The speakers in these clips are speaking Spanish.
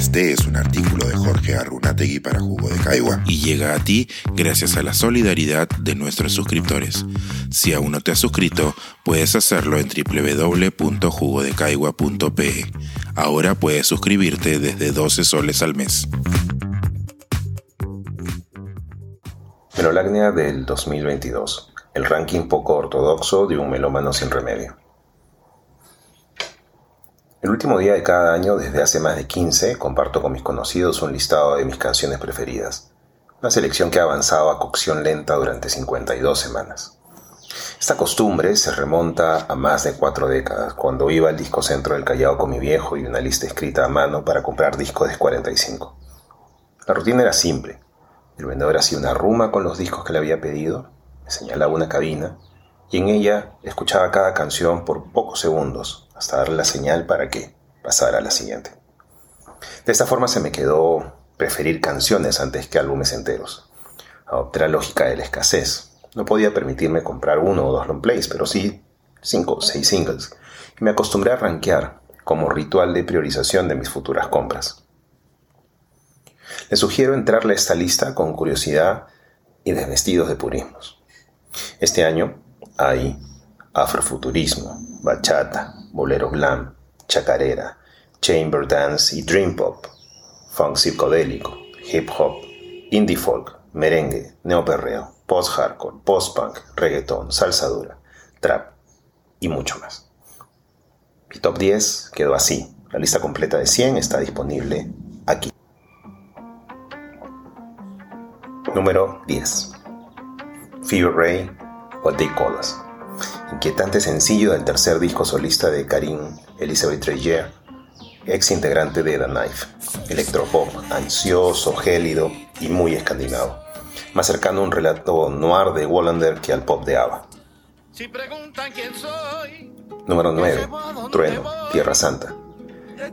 Este es un artículo de Jorge Arrunategui para Jugo de Caigua y llega a ti gracias a la solidaridad de nuestros suscriptores. Si aún no te has suscrito, puedes hacerlo en www.jugodecaigua.pe. Ahora puedes suscribirte desde 12 soles al mes. Melolagnia del 2022. El ranking poco ortodoxo de un melómano sin remedio. El último día de cada año, desde hace más de 15, comparto con mis conocidos un listado de mis canciones preferidas. Una selección que ha avanzado a cocción lenta durante 52 semanas. Esta costumbre se remonta a más de cuatro décadas, cuando iba al disco centro del Callao con mi viejo y una lista escrita a mano para comprar discos de 45. La rutina era simple. El vendedor hacía una ruma con los discos que le había pedido, me señalaba una cabina y en ella escuchaba cada canción por pocos segundos hasta darle la señal para que pasara a la siguiente. De esta forma se me quedó preferir canciones antes que álbumes enteros. Adopté la lógica de la escasez. No podía permitirme comprar uno o dos long plays, pero sí cinco o seis singles. Y me acostumbré a rankear como ritual de priorización de mis futuras compras. Les sugiero entrarle a esta lista con curiosidad y desvestidos de purismos. Este año hay afrofuturismo, bachata, bolero glam, chacarera, chamber dance y dream pop, funk psicodélico, hip hop, indie folk, merengue, neoperreo, post-hardcore, post-punk, reggaeton, salsa dura, trap y mucho más. Mi top 10 quedó así. La lista completa de 100 está disponible aquí. Número 10. Fever Ray, What They Call Us inquietante sencillo del tercer disco solista de Karim Elizabeth Treyer, ex integrante de The Knife, electropop, ansioso, gélido y muy escandinavo, más cercano a un relato noir de Wallander que al pop de ABBA. Número 9. Trueno, Tierra Santa.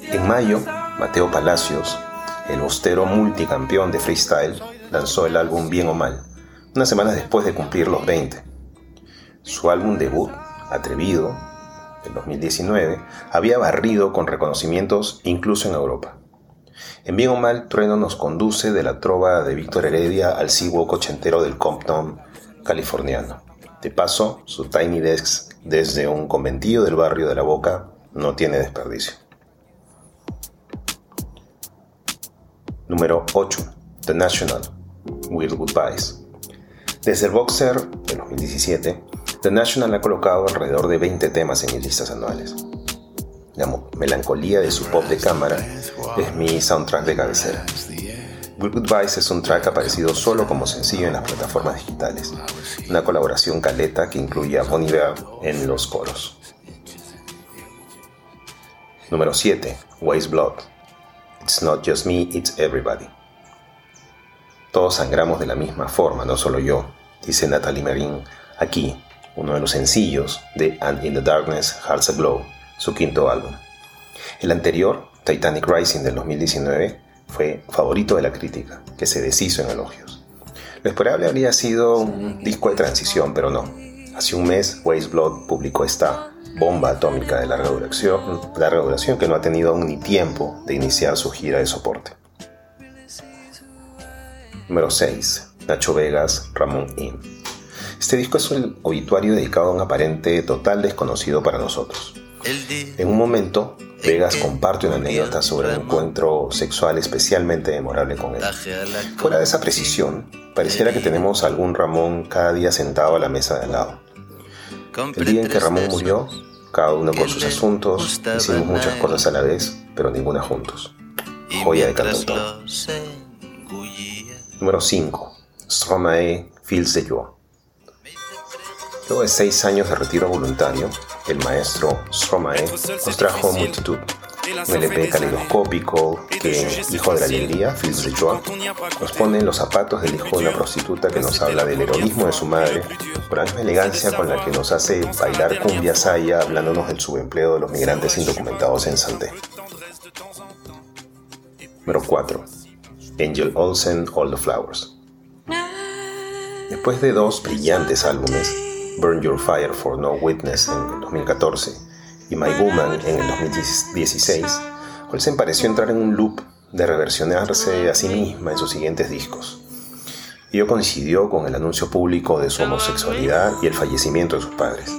En mayo, Mateo Palacios, el austero multicampeón de freestyle, lanzó el álbum Bien o Mal, unas semanas después de cumplir los 20 su álbum debut, Atrevido, en 2019, había barrido con reconocimientos incluso en Europa. En bien o mal, Trueno nos conduce de la trova de Víctor Heredia al Seawalk ochentero del Compton californiano. De paso, su Tiny Desk desde un conventillo del barrio de La Boca no tiene desperdicio. Número 8. The National. Weird Goodbyes. Desde el Boxer de 2017, The National ha colocado alrededor de 20 temas en mis listas anuales. La melancolía de su pop de cámara es mi soundtrack de cabecera. Good Goodbyes es un track aparecido solo como sencillo en las plataformas digitales, una colaboración caleta que incluye a Bonnie Bear en los coros. Número 7. Waste Blood. It's not just me, it's everybody. Todos sangramos de la misma forma, no solo yo, dice Natalie Marin aquí uno de los sencillos de And in the Darkness Hearts Aglow, su quinto álbum. El anterior, Titanic Rising del 2019, fue favorito de la crítica, que se deshizo en elogios. Lo esperable habría sido un disco de transición, pero no. Hace un mes, Waste Blood publicó esta bomba atómica de larga duración, larga duración que no ha tenido ni tiempo de iniciar su gira de soporte. Número 6. Nacho Vegas, Ramón In. Este disco es un obituario dedicado a un aparente total desconocido para nosotros. En un momento, Vegas comparte una anécdota sobre un encuentro sexual especialmente memorable con él. Fuera de esa precisión, pareciera que tenemos algún Ramón cada día sentado a la mesa de al lado. El día en que Ramón murió, cada uno con sus asuntos, hicimos muchas cosas a la vez, pero ninguna juntos. Joya de cantautor. Número 5. Stromae, Fils de Joie. Luego de seis años de retiro voluntario, el maestro Stromae nos trajo Multitud, un LP caleidoscópico que, hijo de la alegría, Fils de Joie, nos pone en los zapatos del hijo de una prostituta que nos habla del heroísmo de su madre, por la misma elegancia con la que nos hace bailar cumbia saya hablándonos del subempleo de los migrantes indocumentados en Santé. Número 4. Angel Olsen, All the Flowers. Después de dos brillantes álbumes, Burn Your Fire for No Witness en el 2014 y My Woman en el 2016, Olsen pareció entrar en un loop de reversionarse a sí misma en sus siguientes discos. Ello coincidió con el anuncio público de su homosexualidad y el fallecimiento de sus padres.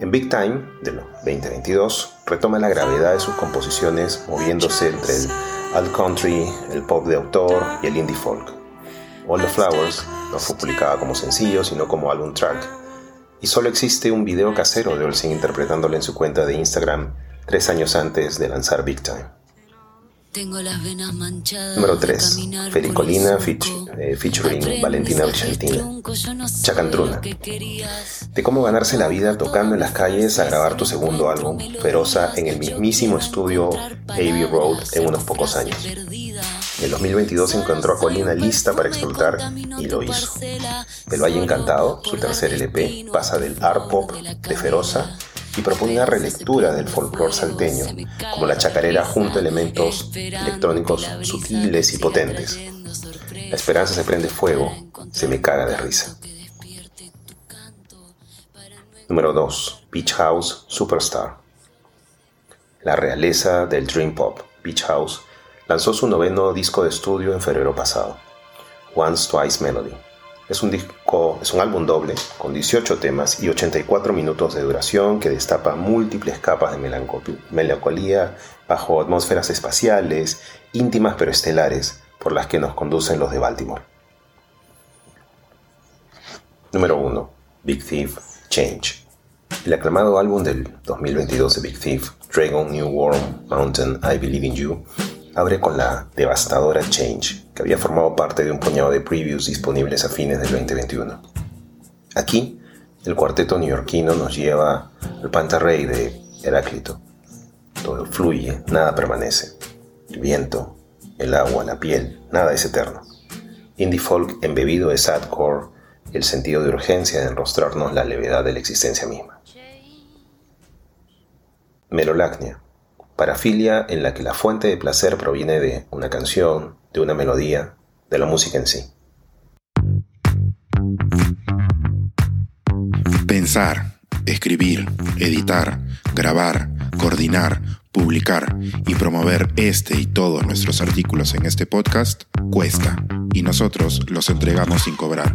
En Big Time, de 2022, retoma la gravedad de sus composiciones moviéndose entre el alt country, el pop de autor y el indie folk. All the Flowers no fue publicada como sencillo, sino como álbum track, y solo existe un video casero de Olsen interpretándole en su cuenta de Instagram tres años antes de lanzar Big Time. Número 3. Fericolina eh, featuring Valentina Argentina. Chacandruna. De cómo ganarse la vida tocando en las calles a grabar tu segundo álbum, Feroza, en el mismísimo estudio Abbey Road en unos pocos años. En 2022 encontró a Colina lista para explotar y lo hizo. El Valle Encantado, su tercer LP, pasa del art pop de Feroza y propone una relectura del folclore salteño, como la chacarera junto a elementos electrónicos sutiles y potentes. La esperanza se prende fuego, se me caga de risa. Número 2. Beach House Superstar. La realeza del Dream Pop, Beach House, lanzó su noveno disco de estudio en febrero pasado, Once Twice Melody. Es un disco, es un álbum doble con 18 temas y 84 minutos de duración que destapa múltiples capas de melancolía bajo atmósferas espaciales, íntimas pero estelares, por las que nos conducen los de Baltimore. Número 1. Big Thief Change. El aclamado álbum del 2022 de Big Thief, Dragon New World Mountain I Believe in You, abre con la devastadora Change, que había formado parte de un puñado de previews disponibles a fines del 2021. Aquí, el cuarteto neoyorquino nos lleva al pantarrey de Heráclito. Todo fluye, nada permanece. El viento, el agua, la piel, nada es eterno. Indie folk embebido de sadcore y el sentido de urgencia de enrostrarnos la levedad de la existencia misma. Melolacnia, parafilia en la que la fuente de placer proviene de una canción, de una melodía, de la música en sí. Pensar, escribir, editar, grabar, coordinar, publicar y promover este y todos nuestros artículos en este podcast cuesta y nosotros los entregamos sin cobrar.